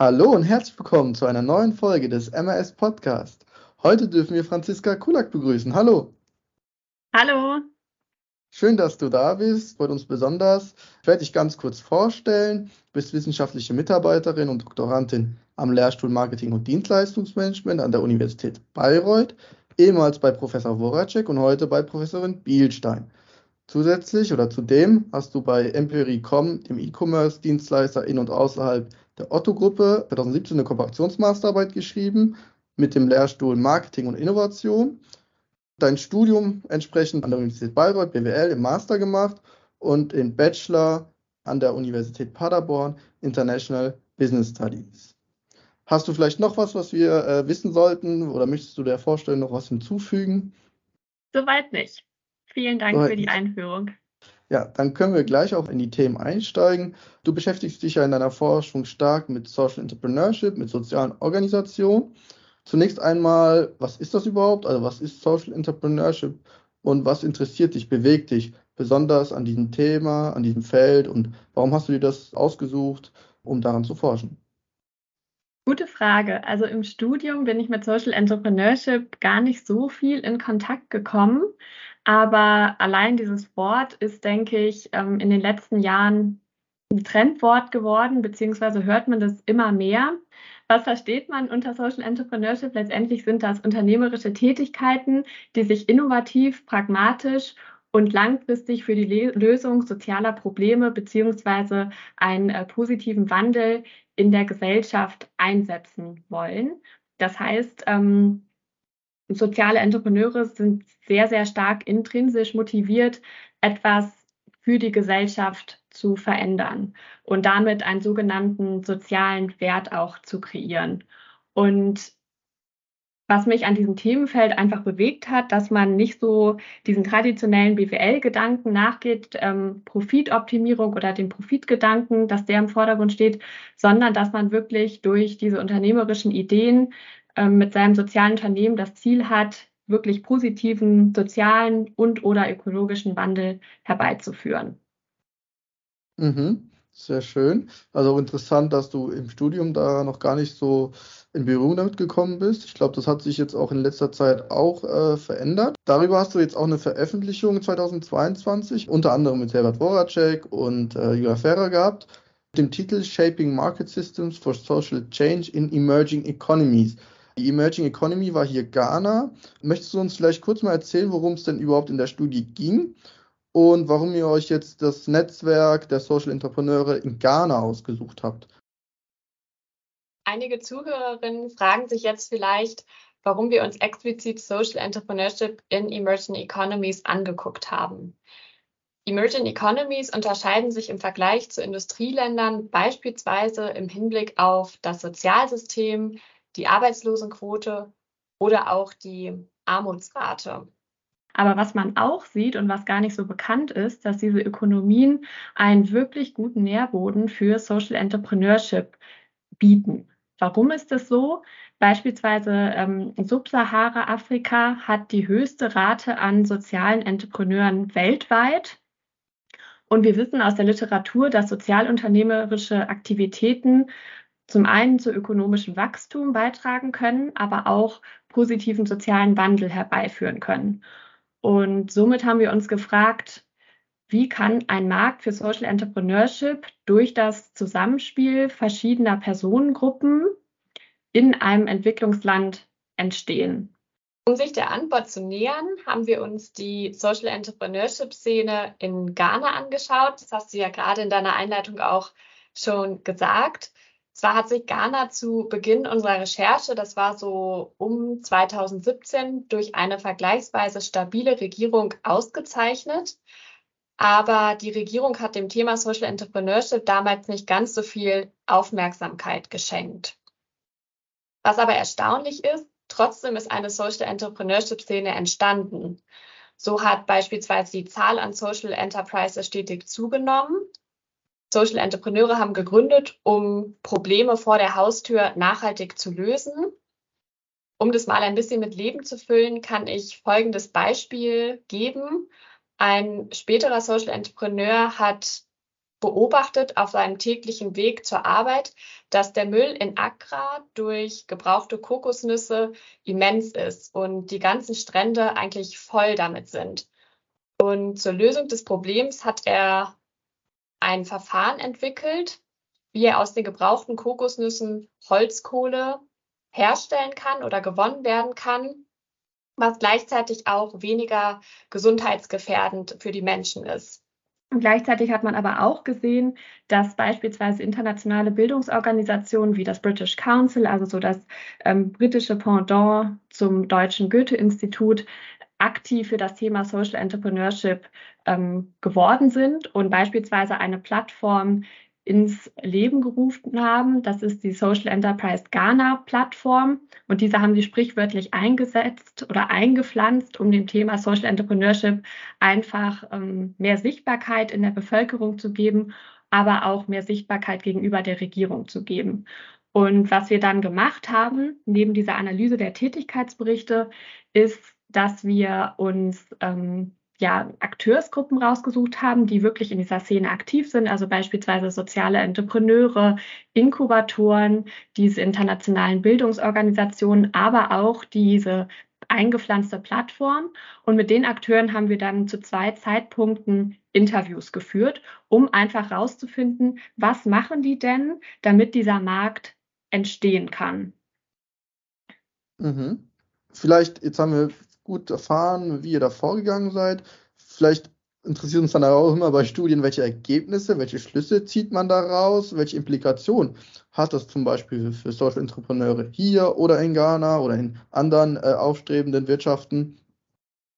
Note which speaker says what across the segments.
Speaker 1: Hallo und herzlich willkommen zu einer neuen Folge des MRS Podcast. Heute dürfen wir Franziska Kulak begrüßen. Hallo.
Speaker 2: Hallo.
Speaker 1: Schön, dass du da bist. Freut uns besonders. Ich werde dich ganz kurz vorstellen. Du bist wissenschaftliche Mitarbeiterin und Doktorandin am Lehrstuhl Marketing und Dienstleistungsmanagement an der Universität Bayreuth, ehemals bei Professor Woracek und heute bei Professorin Bielstein. Zusätzlich oder zudem hast du bei Empiri.com, dem E-Commerce-Dienstleister in und außerhalb der Otto-Gruppe, 2017 eine Kooperationsmasterarbeit geschrieben mit dem Lehrstuhl Marketing und Innovation. Dein Studium entsprechend an der Universität Bayreuth, BWL, im Master gemacht und den Bachelor an der Universität Paderborn, International Business Studies. Hast du vielleicht noch was, was wir äh, wissen sollten oder möchtest du der Vorstellung noch was hinzufügen?
Speaker 2: Soweit nicht. Vielen Dank für die Einführung.
Speaker 1: Ja, dann können wir gleich auch in die Themen einsteigen. Du beschäftigst dich ja in deiner Forschung stark mit Social Entrepreneurship, mit sozialen Organisationen. Zunächst einmal, was ist das überhaupt? Also was ist Social Entrepreneurship und was interessiert dich, bewegt dich besonders an diesem Thema, an diesem Feld und warum hast du dir das ausgesucht, um daran zu forschen?
Speaker 2: Gute Frage. Also im Studium bin ich mit Social Entrepreneurship gar nicht so viel in Kontakt gekommen. Aber allein dieses Wort ist, denke ich, ähm, in den letzten Jahren ein Trendwort geworden, beziehungsweise hört man das immer mehr. Was versteht man unter Social Entrepreneurship? Letztendlich sind das unternehmerische Tätigkeiten, die sich innovativ, pragmatisch und langfristig für die Lösung sozialer Probleme beziehungsweise einen äh, positiven Wandel in der Gesellschaft einsetzen wollen. Das heißt, ähm, soziale Entrepreneure sind sehr, sehr stark intrinsisch motiviert, etwas für die Gesellschaft zu verändern und damit einen sogenannten sozialen Wert auch zu kreieren. Und was mich an diesem Themenfeld einfach bewegt hat, dass man nicht so diesen traditionellen BWL-Gedanken nachgeht, ähm, Profitoptimierung oder den Profitgedanken, dass der im Vordergrund steht, sondern dass man wirklich durch diese unternehmerischen Ideen mit seinem sozialen Unternehmen das Ziel hat, wirklich positiven sozialen und oder ökologischen Wandel herbeizuführen.
Speaker 1: Mhm, sehr schön. Also interessant, dass du im Studium da noch gar nicht so in Berührung damit gekommen bist. Ich glaube, das hat sich jetzt auch in letzter Zeit auch äh, verändert. Darüber hast du jetzt auch eine Veröffentlichung 2022, unter anderem mit Herbert Woracek und äh, Julia Ferrer gehabt, mit dem Titel Shaping Market Systems for Social Change in Emerging Economies. Die Emerging Economy war hier Ghana. Möchtest du uns vielleicht kurz mal erzählen, worum es denn überhaupt in der Studie ging und warum ihr euch jetzt das Netzwerk der Social Entrepreneure in Ghana ausgesucht habt?
Speaker 2: Einige Zuhörerinnen fragen sich jetzt vielleicht, warum wir uns explizit Social Entrepreneurship in Emerging Economies angeguckt haben. Emerging Economies unterscheiden sich im Vergleich zu Industrieländern beispielsweise im Hinblick auf das Sozialsystem, die Arbeitslosenquote oder auch die Armutsrate. Aber was man auch sieht und was gar nicht so bekannt ist, dass diese Ökonomien einen wirklich guten Nährboden für Social Entrepreneurship bieten. Warum ist das so? Beispielsweise ähm, Subsahara-Afrika hat die höchste Rate an sozialen Entrepreneuren weltweit. Und wir wissen aus der Literatur, dass sozialunternehmerische Aktivitäten zum einen zu ökonomischem Wachstum beitragen können, aber auch positiven sozialen Wandel herbeiführen können. Und somit haben wir uns gefragt, wie kann ein Markt für Social Entrepreneurship durch das Zusammenspiel verschiedener Personengruppen in einem Entwicklungsland entstehen? Um sich der Antwort zu nähern, haben wir uns die Social Entrepreneurship-Szene in Ghana angeschaut. Das hast du ja gerade in deiner Einleitung auch schon gesagt. Zwar hat sich Ghana zu Beginn unserer Recherche, das war so um 2017, durch eine vergleichsweise stabile Regierung ausgezeichnet. Aber die Regierung hat dem Thema Social Entrepreneurship damals nicht ganz so viel Aufmerksamkeit geschenkt. Was aber erstaunlich ist, trotzdem ist eine Social Entrepreneurship-Szene entstanden. So hat beispielsweise die Zahl an Social Enterprises stetig zugenommen Social Entrepreneure haben gegründet, um Probleme vor der Haustür nachhaltig zu lösen. Um das mal ein bisschen mit Leben zu füllen, kann ich folgendes Beispiel geben. Ein späterer Social Entrepreneur hat
Speaker 3: beobachtet auf seinem täglichen Weg zur Arbeit, dass der Müll in Accra durch gebrauchte Kokosnüsse immens ist und die ganzen Strände eigentlich voll damit sind. Und zur Lösung des Problems hat er ein Verfahren entwickelt, wie er aus den gebrauchten Kokosnüssen Holzkohle herstellen kann oder gewonnen werden kann, was gleichzeitig auch weniger gesundheitsgefährdend für die Menschen ist.
Speaker 2: Und gleichzeitig hat man aber auch gesehen, dass beispielsweise internationale Bildungsorganisationen wie das British Council, also so das ähm, britische Pendant zum deutschen Goethe-Institut, aktiv für das Thema Social Entrepreneurship ähm, geworden sind und beispielsweise eine Plattform ins Leben gerufen haben. Das ist die Social Enterprise Ghana Plattform. Und diese haben sie sprichwörtlich eingesetzt oder eingepflanzt, um dem Thema Social Entrepreneurship einfach ähm, mehr Sichtbarkeit in der Bevölkerung zu geben, aber auch mehr Sichtbarkeit gegenüber der Regierung zu geben. Und was wir dann gemacht haben, neben dieser Analyse der Tätigkeitsberichte, ist, dass wir uns ähm, ja, Akteursgruppen rausgesucht haben, die wirklich in dieser Szene aktiv sind, also beispielsweise soziale Entrepreneure, Inkubatoren, diese internationalen Bildungsorganisationen, aber auch diese eingepflanzte Plattform. Und mit den Akteuren haben wir dann zu zwei Zeitpunkten Interviews geführt, um einfach rauszufinden, was machen die denn, damit dieser Markt entstehen kann.
Speaker 1: Mhm. Vielleicht, jetzt haben wir gut erfahren, wie ihr da vorgegangen seid. Vielleicht interessiert uns dann auch immer bei Studien, welche Ergebnisse, welche Schlüsse zieht man daraus, welche Implikationen hat das zum Beispiel für Social Entrepreneure hier oder in Ghana oder in anderen äh, aufstrebenden Wirtschaften,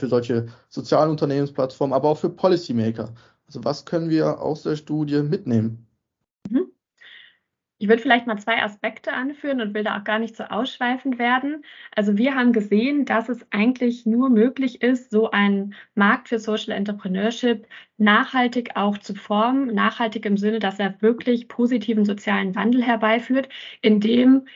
Speaker 1: für solche sozialen Unternehmensplattformen, aber auch für Policymaker. Also was können wir aus der Studie mitnehmen?
Speaker 2: Ich würde vielleicht mal zwei Aspekte anführen und will da auch gar nicht so ausschweifend werden. Also wir haben gesehen, dass es eigentlich nur möglich ist, so einen Markt für Social Entrepreneurship nachhaltig auch zu formen. Nachhaltig im Sinne, dass er wirklich positiven sozialen Wandel herbeiführt, indem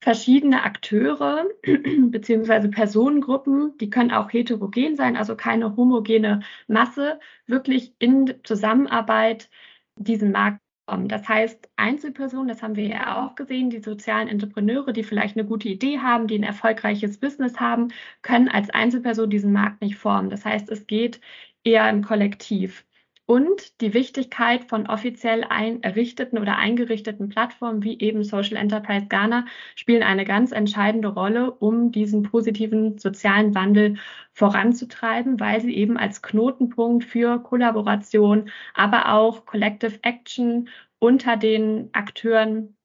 Speaker 2: verschiedene Akteure beziehungsweise Personengruppen, die können auch heterogen sein, also keine homogene Masse, wirklich in Zusammenarbeit diesen Markt das heißt, Einzelpersonen, das haben wir ja auch gesehen, die sozialen Entrepreneure, die vielleicht eine gute Idee haben, die ein erfolgreiches Business haben, können als Einzelperson diesen Markt nicht formen. Das heißt, es geht eher im Kollektiv und die Wichtigkeit von offiziell ein, errichteten oder eingerichteten Plattformen wie eben Social Enterprise Ghana spielen eine ganz entscheidende Rolle, um diesen positiven sozialen Wandel voranzutreiben, weil sie eben als Knotenpunkt für Kollaboration, aber auch Collective Action unter den Akteuren,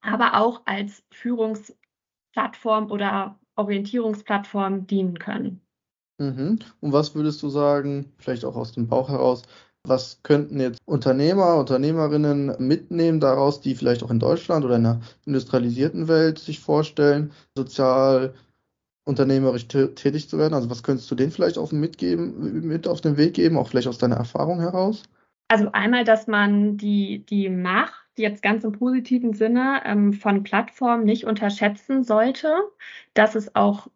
Speaker 2: aber auch als Führungsplattform oder Orientierungsplattform dienen können.
Speaker 1: Mhm. Und was würdest du sagen, vielleicht auch aus dem Bauch heraus, was könnten jetzt Unternehmer, Unternehmerinnen mitnehmen daraus, die vielleicht auch in Deutschland oder in einer industrialisierten Welt sich vorstellen, sozial unternehmerisch tätig zu werden? Also was könntest du denen vielleicht auch mitgeben, mit auf den Weg geben, auch vielleicht aus deiner Erfahrung heraus?
Speaker 2: Also einmal, dass man die, die Macht jetzt ganz im positiven Sinne ähm, von Plattformen nicht unterschätzen sollte, dass es auch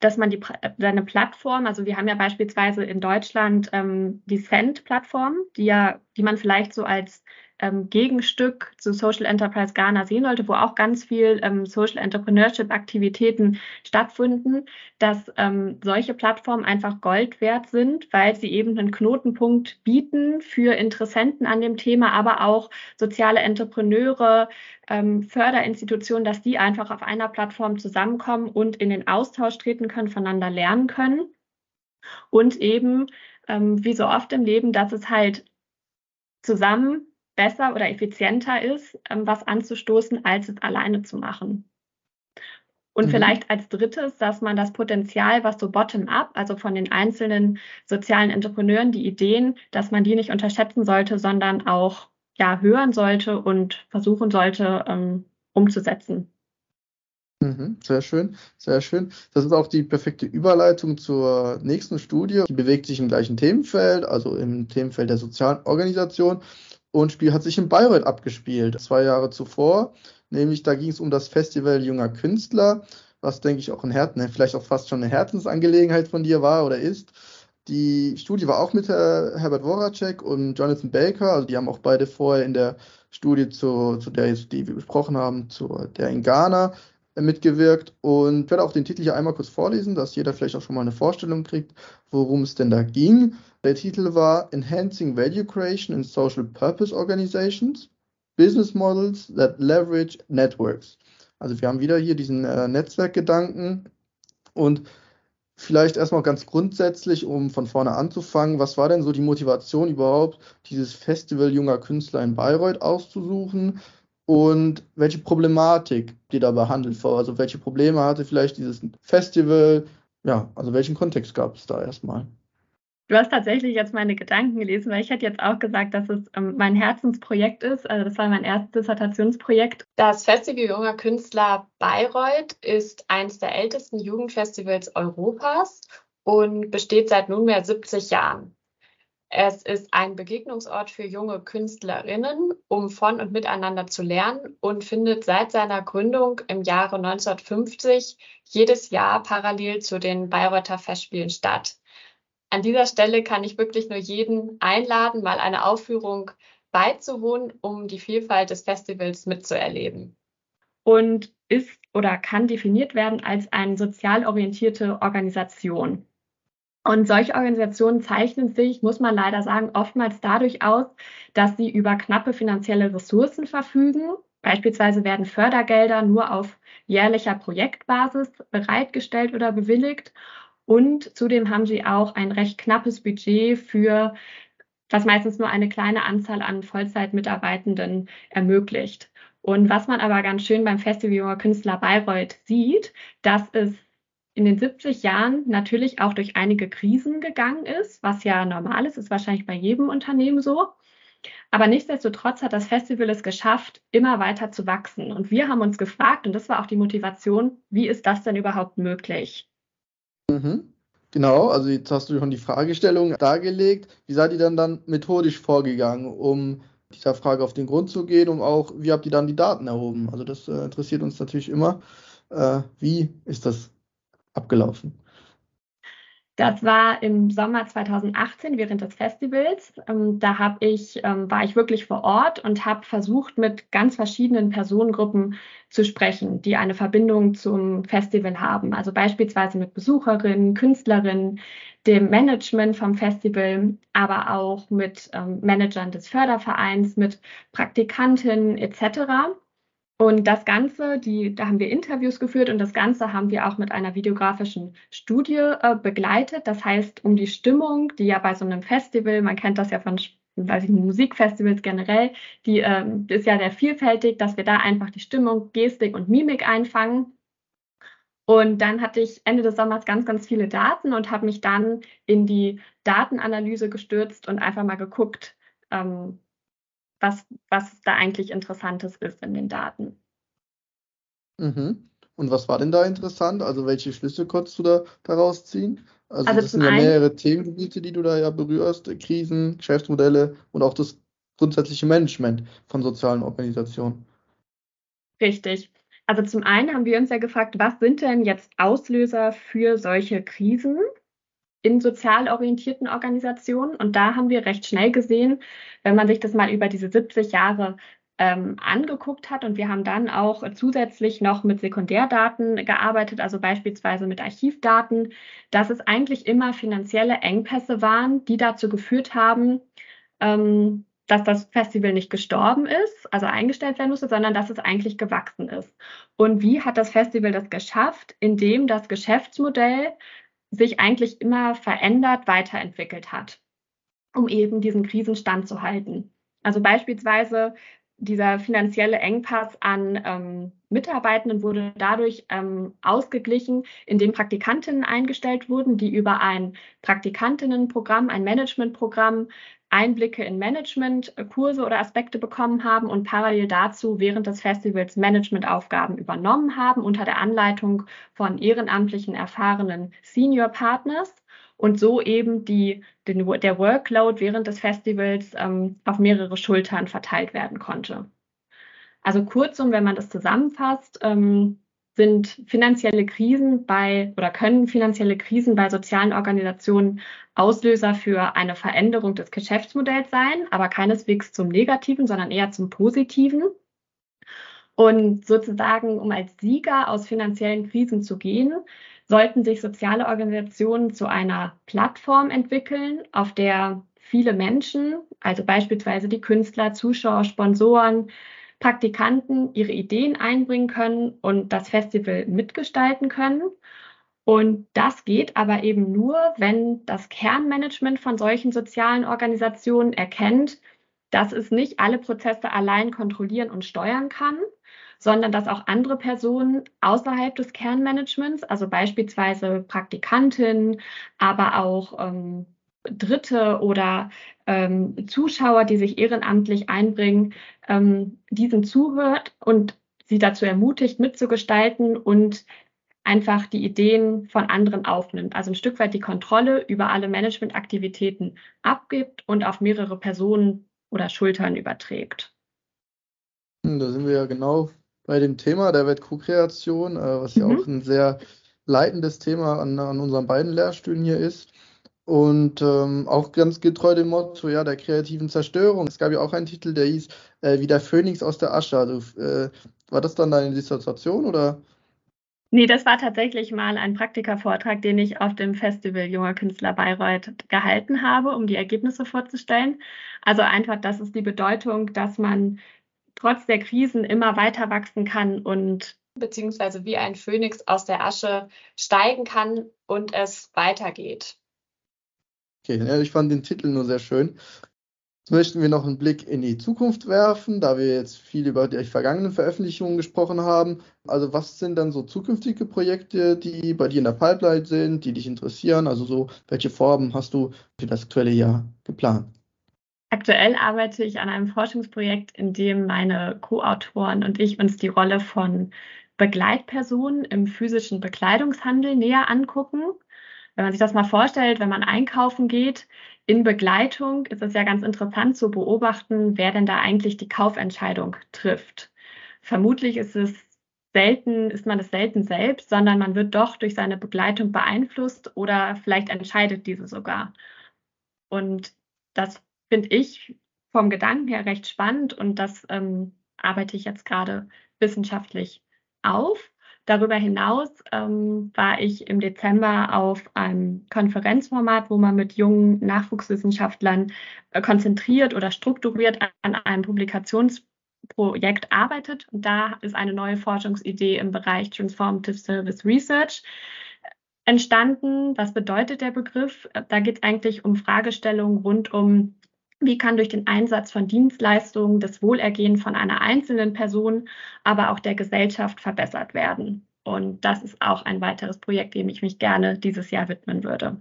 Speaker 2: dass man die, seine Plattform, also wir haben ja beispielsweise in Deutschland ähm, die Cent-Plattform, die ja, die man vielleicht so als ähm, Gegenstück zu Social Enterprise Ghana sehen sollte, wo auch ganz viel ähm, Social Entrepreneurship Aktivitäten stattfinden, dass ähm, solche Plattformen einfach Gold wert sind, weil sie eben einen Knotenpunkt bieten für Interessenten an dem Thema, aber auch soziale Entrepreneure, ähm, Förderinstitutionen, dass die einfach auf einer Plattform zusammenkommen und in den Austausch treten können, voneinander lernen können. Und eben, ähm, wie so oft im Leben, dass es halt zusammen besser oder effizienter ist, ähm, was anzustoßen, als es alleine zu machen. Und mhm. vielleicht als drittes, dass man das Potenzial, was so bottom-up, also von den einzelnen sozialen Entrepreneuren, die Ideen, dass man die nicht unterschätzen sollte, sondern auch ja, hören sollte und versuchen sollte, ähm, umzusetzen.
Speaker 1: Mhm, sehr schön, sehr schön. Das ist auch die perfekte Überleitung zur nächsten Studie. Die bewegt sich im gleichen Themenfeld, also im Themenfeld der sozialen Organisation. Und Spiel hat sich in Bayreuth abgespielt, zwei Jahre zuvor. Nämlich da ging es um das Festival junger Künstler, was denke ich auch ein Herzen, vielleicht auch fast schon eine Herzensangelegenheit von dir war oder ist. Die Studie war auch mit Herbert Woracek und Jonathan Baker, also die haben auch beide vorher in der Studie, zu, zu der die wir besprochen haben, zu der in Ghana mitgewirkt. Und werde auch den Titel hier einmal kurz vorlesen, dass jeder vielleicht auch schon mal eine Vorstellung kriegt, worum es denn da ging. Der Titel war Enhancing Value Creation in Social Purpose Organizations, Business Models that Leverage Networks. Also wir haben wieder hier diesen äh, Netzwerkgedanken und vielleicht erstmal ganz grundsätzlich, um von vorne anzufangen, was war denn so die Motivation überhaupt, dieses Festival junger Künstler in Bayreuth auszusuchen und welche Problematik die da behandelt war? Also welche Probleme hatte vielleicht dieses Festival? Ja, also welchen Kontext gab es da erstmal?
Speaker 2: Du hast tatsächlich jetzt meine Gedanken gelesen, weil ich hätte jetzt auch gesagt, dass es ähm, mein Herzensprojekt ist. Also das war mein erstes Dissertationsprojekt.
Speaker 3: Das Festival Junger Künstler Bayreuth ist eines der ältesten Jugendfestivals Europas und besteht seit nunmehr 70 Jahren. Es ist ein Begegnungsort für junge Künstlerinnen, um von und miteinander zu lernen und findet seit seiner Gründung im Jahre 1950 jedes Jahr parallel zu den Bayreuther Festspielen statt. An dieser Stelle kann ich wirklich nur jeden einladen, mal eine Aufführung beizuwohnen, um die Vielfalt des Festivals mitzuerleben.
Speaker 2: Und ist oder kann definiert werden als eine sozial orientierte Organisation. Und solche Organisationen zeichnen sich, muss man leider sagen, oftmals dadurch aus, dass sie über knappe finanzielle Ressourcen verfügen. Beispielsweise werden Fördergelder nur auf jährlicher Projektbasis bereitgestellt oder bewilligt und zudem haben sie auch ein recht knappes Budget für, was meistens nur eine kleine Anzahl an Vollzeitmitarbeitenden ermöglicht. Und was man aber ganz schön beim Festival Junger Künstler Bayreuth sieht, dass es in den 70 Jahren natürlich auch durch einige Krisen gegangen ist, was ja normal ist, ist wahrscheinlich bei jedem Unternehmen so. Aber nichtsdestotrotz hat das Festival es geschafft, immer weiter zu wachsen. Und wir haben uns gefragt, und das war auch die Motivation, wie ist das denn überhaupt möglich?
Speaker 1: Mhm. Genau, also jetzt hast du schon die Fragestellung dargelegt. Wie seid ihr dann dann methodisch vorgegangen, um dieser Frage auf den Grund zu gehen, um auch, wie habt ihr dann die Daten erhoben? Also das äh, interessiert uns natürlich immer. Äh, wie ist das abgelaufen?
Speaker 2: Das war im Sommer 2018 während des Festivals. Ähm, da hab ich, ähm, war ich wirklich vor Ort und habe versucht, mit ganz verschiedenen Personengruppen zu sprechen, die eine Verbindung zum Festival haben. Also beispielsweise mit Besucherinnen, Künstlerinnen, dem Management vom Festival, aber auch mit ähm, Managern des Fördervereins, mit Praktikantinnen etc. Und das Ganze, die, da haben wir Interviews geführt und das Ganze haben wir auch mit einer videografischen Studie äh, begleitet. Das heißt, um die Stimmung, die ja bei so einem Festival, man kennt das ja von weiß ich, Musikfestivals generell, die ähm, ist ja sehr vielfältig, dass wir da einfach die Stimmung, Gestik und Mimik einfangen. Und dann hatte ich Ende des Sommers ganz, ganz viele Daten und habe mich dann in die Datenanalyse gestürzt und einfach mal geguckt, ähm, was, was da eigentlich Interessantes ist in den Daten.
Speaker 1: Mhm. Und was war denn da interessant? Also welche Schlüsse konntest du da daraus ziehen? Also,
Speaker 2: also
Speaker 1: das sind ja mehrere Themengebiete, die du da ja berührst, Krisen, Geschäftsmodelle und auch das grundsätzliche Management von sozialen Organisationen.
Speaker 2: Richtig. Also zum einen haben wir uns ja gefragt, was sind denn jetzt Auslöser für solche Krisen? In sozial orientierten Organisationen. Und da haben wir recht schnell gesehen, wenn man sich das mal über diese 70 Jahre ähm, angeguckt hat. Und wir haben dann auch zusätzlich noch mit Sekundärdaten gearbeitet, also beispielsweise mit Archivdaten, dass es eigentlich immer finanzielle Engpässe waren, die dazu geführt haben, ähm, dass das Festival nicht gestorben ist, also eingestellt werden musste, sondern dass es eigentlich gewachsen ist. Und wie hat das Festival das geschafft? Indem das Geschäftsmodell sich eigentlich immer verändert, weiterentwickelt hat, um eben diesen Krisen standzuhalten. Also beispielsweise dieser finanzielle Engpass an ähm, Mitarbeitenden wurde dadurch ähm, ausgeglichen, indem Praktikantinnen eingestellt wurden, die über ein Praktikantinnenprogramm, ein Managementprogramm Einblicke in Managementkurse oder Aspekte bekommen haben und parallel dazu während des Festivals Managementaufgaben übernommen haben unter der Anleitung von ehrenamtlichen erfahrenen Senior Partners und so eben die, den, der Workload während des Festivals ähm, auf mehrere Schultern verteilt werden konnte. Also kurzum, wenn man das zusammenfasst, ähm, sind finanzielle Krisen bei oder können finanzielle Krisen bei sozialen Organisationen Auslöser für eine Veränderung des Geschäftsmodells sein, aber keineswegs zum Negativen, sondern eher zum Positiven. Und sozusagen, um als Sieger aus finanziellen Krisen zu gehen, sollten sich soziale Organisationen zu einer Plattform entwickeln, auf der viele Menschen, also beispielsweise die Künstler, Zuschauer, Sponsoren, Praktikanten ihre Ideen einbringen können und das Festival mitgestalten können. Und das geht aber eben nur, wenn das Kernmanagement von solchen sozialen Organisationen erkennt, dass es nicht alle Prozesse allein kontrollieren und steuern kann, sondern dass auch andere Personen außerhalb des Kernmanagements, also beispielsweise Praktikantinnen, aber auch ähm, Dritte oder ähm, Zuschauer, die sich ehrenamtlich einbringen, ähm, diesen zuhört und sie dazu ermutigt, mitzugestalten und einfach die Ideen von anderen aufnimmt. Also ein Stück weit die Kontrolle über alle Managementaktivitäten abgibt und auf mehrere Personen oder Schultern überträgt.
Speaker 1: Hm, da sind wir ja genau bei dem Thema der Welt-Co-Kreation, äh, was ja mhm. auch ein sehr leitendes Thema an, an unseren beiden Lehrstühlen hier ist. Und ähm, auch ganz getreu dem Motto, ja, der kreativen Zerstörung. Es gab ja auch einen Titel, der hieß äh, Wie der Phönix aus der Asche. Also äh, war das dann deine Dissertation oder?
Speaker 2: Nee, das war tatsächlich mal ein Praktikervortrag, den ich auf dem Festival Junger Künstler Bayreuth gehalten habe, um die Ergebnisse vorzustellen. Also einfach, das ist die Bedeutung, dass man trotz der Krisen immer weiter wachsen kann und
Speaker 3: beziehungsweise wie ein Phönix aus der Asche steigen kann und es weitergeht.
Speaker 1: Okay, ich fand den Titel nur sehr schön. Jetzt möchten wir noch einen Blick in die Zukunft werfen, da wir jetzt viel über die vergangenen Veröffentlichungen gesprochen haben. Also was sind dann so zukünftige Projekte, die bei dir in der Pipeline sind, die dich interessieren? Also so, welche Formen hast du für das aktuelle Jahr geplant?
Speaker 2: Aktuell arbeite ich an einem Forschungsprojekt, in dem meine Co-Autoren und ich uns die Rolle von Begleitpersonen im physischen Bekleidungshandel näher angucken. Wenn man sich das mal vorstellt, wenn man einkaufen geht, in Begleitung ist es ja ganz interessant zu beobachten, wer denn da eigentlich die Kaufentscheidung trifft. Vermutlich ist es selten, ist man es selten selbst, sondern man wird doch durch seine Begleitung beeinflusst oder vielleicht entscheidet diese sogar. Und das finde ich vom Gedanken her recht spannend und das ähm, arbeite ich jetzt gerade wissenschaftlich auf. Darüber hinaus ähm, war ich im Dezember auf einem Konferenzformat, wo man mit jungen Nachwuchswissenschaftlern äh, konzentriert oder strukturiert an einem Publikationsprojekt arbeitet. Und da ist eine neue Forschungsidee im Bereich Transformative Service Research entstanden. Was bedeutet der Begriff? Da geht es eigentlich um Fragestellungen rund um wie kann durch den Einsatz von Dienstleistungen das Wohlergehen von einer einzelnen Person, aber auch der Gesellschaft verbessert werden? Und das ist auch ein weiteres Projekt, dem ich mich gerne dieses Jahr widmen würde.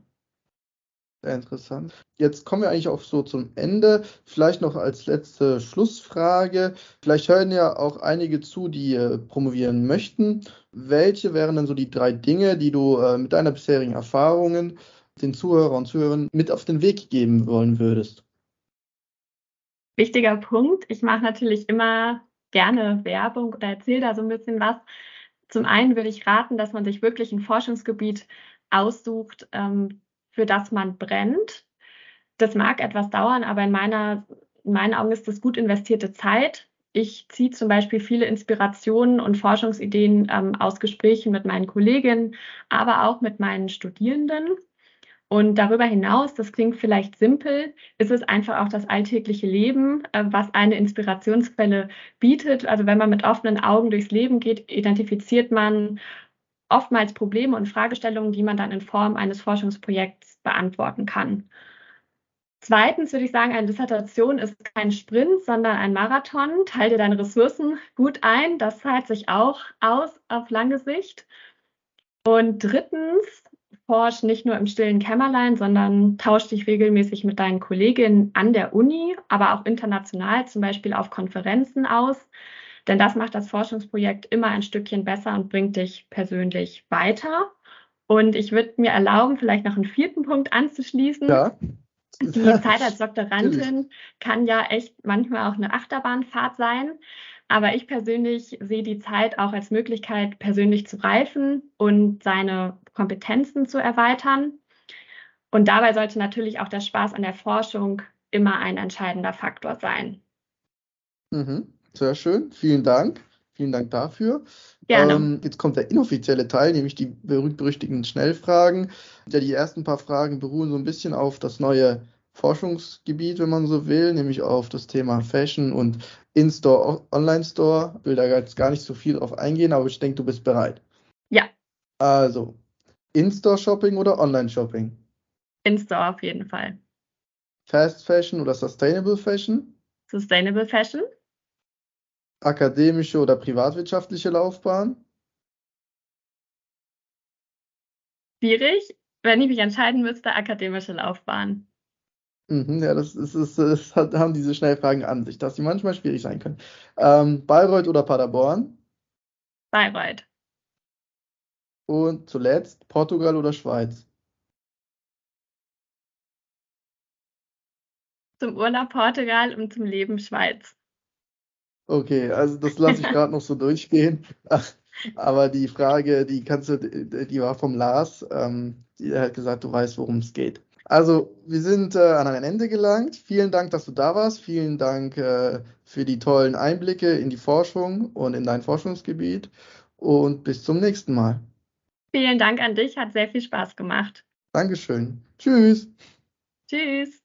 Speaker 1: Sehr interessant. Jetzt kommen wir eigentlich auch so zum Ende. Vielleicht noch als letzte Schlussfrage. Vielleicht hören ja auch einige zu, die äh, promovieren möchten. Welche wären denn so die drei Dinge, die du äh, mit deiner bisherigen Erfahrungen den Zuhörern und Zuhörern mit auf den Weg geben wollen würdest?
Speaker 2: Wichtiger Punkt. Ich mache natürlich immer gerne Werbung oder erzähle da so ein bisschen was. Zum einen würde ich raten, dass man sich wirklich ein Forschungsgebiet aussucht, ähm, für das man brennt. Das mag etwas dauern, aber in, meiner, in meinen Augen ist das gut investierte Zeit. Ich ziehe zum Beispiel viele Inspirationen und Forschungsideen ähm, aus Gesprächen mit meinen Kolleginnen, aber auch mit meinen Studierenden. Und darüber hinaus, das klingt vielleicht simpel, ist es einfach auch das alltägliche Leben, äh, was eine Inspirationsquelle bietet. Also wenn man mit offenen Augen durchs Leben geht, identifiziert man oftmals Probleme und Fragestellungen, die man dann in Form eines Forschungsprojekts beantworten kann. Zweitens würde ich sagen, eine Dissertation ist kein Sprint, sondern ein Marathon. Teile deine Ressourcen gut ein. Das zahlt sich auch aus auf lange Sicht. Und drittens, forsch nicht nur im stillen Kämmerlein, sondern tausch dich regelmäßig mit deinen Kolleginnen an der Uni, aber auch international, zum Beispiel auf Konferenzen aus. Denn das macht das Forschungsprojekt immer ein Stückchen besser und bringt dich persönlich weiter. Und ich würde mir erlauben, vielleicht noch einen vierten Punkt anzuschließen. Ja. Die Zeit als Doktorandin kann ja echt manchmal auch eine Achterbahnfahrt sein. Aber ich persönlich sehe die Zeit auch als Möglichkeit, persönlich zu reifen und seine Kompetenzen zu erweitern. Und dabei sollte natürlich auch der Spaß an der Forschung immer ein entscheidender Faktor sein.
Speaker 1: Mhm. Sehr schön, vielen Dank. Vielen Dank dafür.
Speaker 2: Ähm,
Speaker 1: jetzt kommt der inoffizielle Teil, nämlich die berühmt-berüchtigten Schnellfragen. Ja, die ersten paar Fragen beruhen so ein bisschen auf das neue Forschungsgebiet, wenn man so will, nämlich auf das Thema Fashion und In-Store, Online-Store. Ich will da jetzt gar nicht so viel drauf eingehen, aber ich denke, du bist bereit.
Speaker 2: Ja.
Speaker 1: Also, In-Store-Shopping oder Online-Shopping?
Speaker 2: In-Store auf jeden Fall.
Speaker 1: Fast Fashion oder Sustainable Fashion?
Speaker 2: Sustainable Fashion.
Speaker 1: Akademische oder privatwirtschaftliche Laufbahn?
Speaker 2: Schwierig. Wenn ich mich entscheiden müsste, akademische Laufbahn.
Speaker 1: Mhm, ja, das, ist, ist, das haben diese Schnellfragen an sich, dass sie manchmal schwierig sein können. Ähm, Bayreuth oder Paderborn?
Speaker 2: Bayreuth.
Speaker 1: Und zuletzt Portugal oder Schweiz?
Speaker 2: Zum Urlaub Portugal und zum Leben Schweiz.
Speaker 1: Okay, also das lasse ich gerade noch so durchgehen. Aber die Frage, die kannst du, die war vom Lars. Ähm, er hat gesagt, du weißt, worum es geht. Also, wir sind äh, an ein Ende gelangt. Vielen Dank, dass du da warst. Vielen Dank äh, für die tollen Einblicke in die Forschung und in dein Forschungsgebiet. Und bis zum nächsten Mal.
Speaker 2: Vielen Dank an dich, hat sehr viel Spaß gemacht.
Speaker 1: Dankeschön. Tschüss.
Speaker 2: Tschüss.